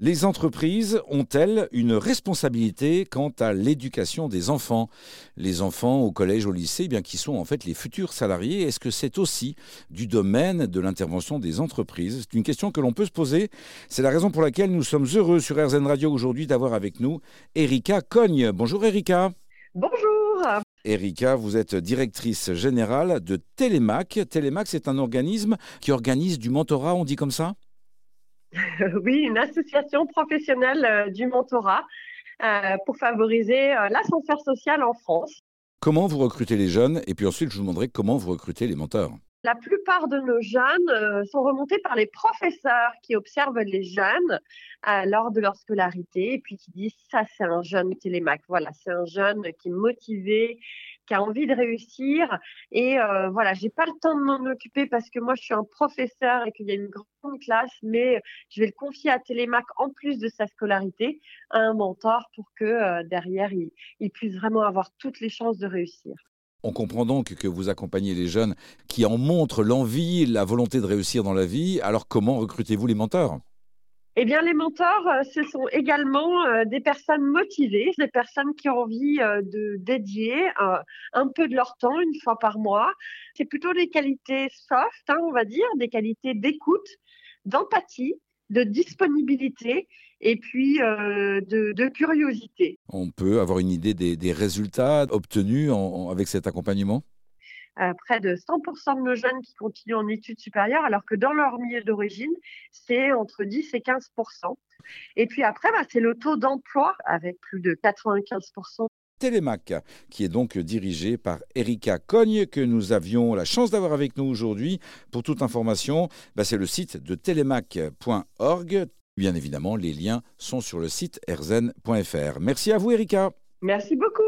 Les entreprises ont-elles une responsabilité quant à l'éducation des enfants? Les enfants au collège, au lycée, eh bien qui sont en fait les futurs salariés, est-ce que c'est aussi du domaine de l'intervention des entreprises? C'est une question que l'on peut se poser. C'est la raison pour laquelle nous sommes heureux sur RZN Radio aujourd'hui d'avoir avec nous Erika Cogne. Bonjour Erika. Bonjour. Erika, vous êtes directrice générale de Télémac. Télémac, c'est un organisme qui organise du mentorat, on dit comme ça? oui, une association professionnelle euh, du mentorat euh, pour favoriser euh, l'ascenseur social en France. Comment vous recrutez les jeunes? Et puis ensuite, je vous demanderai comment vous recrutez les mentors. La plupart de nos jeunes sont remontés par les professeurs qui observent les jeunes lors de leur scolarité et puis qui disent ça c'est un jeune télémac, voilà c'est un jeune qui est motivé, qui a envie de réussir. Et euh, voilà, j'ai pas le temps de m'en occuper parce que moi, je suis un professeur et qu'il y a une grande classe, mais je vais le confier à Télémac en plus de sa scolarité, à un mentor pour que euh, derrière, il, il puisse vraiment avoir toutes les chances de réussir. On comprend donc que vous accompagnez les jeunes qui en montrent l'envie, la volonté de réussir dans la vie. Alors comment recrutez-vous les mentors? Eh bien, les mentors, euh, ce sont également euh, des personnes motivées, des personnes qui ont envie euh, de dédier un peu de leur temps une fois par mois. C'est plutôt des qualités soft, hein, on va dire, des qualités d'écoute, d'empathie, de disponibilité et puis de, curiosité. On peut avoir une idée des, résultats obtenus avec cet accompagnement? Euh, près de 100% de nos jeunes qui continuent en études supérieures, alors que dans leur milieu d'origine, c'est entre 10 et 15%. Et puis après, bah, c'est le taux d'emploi avec plus de 95%. Télémac, qui est donc dirigé par Erika Cogne, que nous avions la chance d'avoir avec nous aujourd'hui. Pour toute information, bah, c'est le site de telemac.org. Bien évidemment, les liens sont sur le site erzen.fr. Merci à vous, Erika. Merci beaucoup.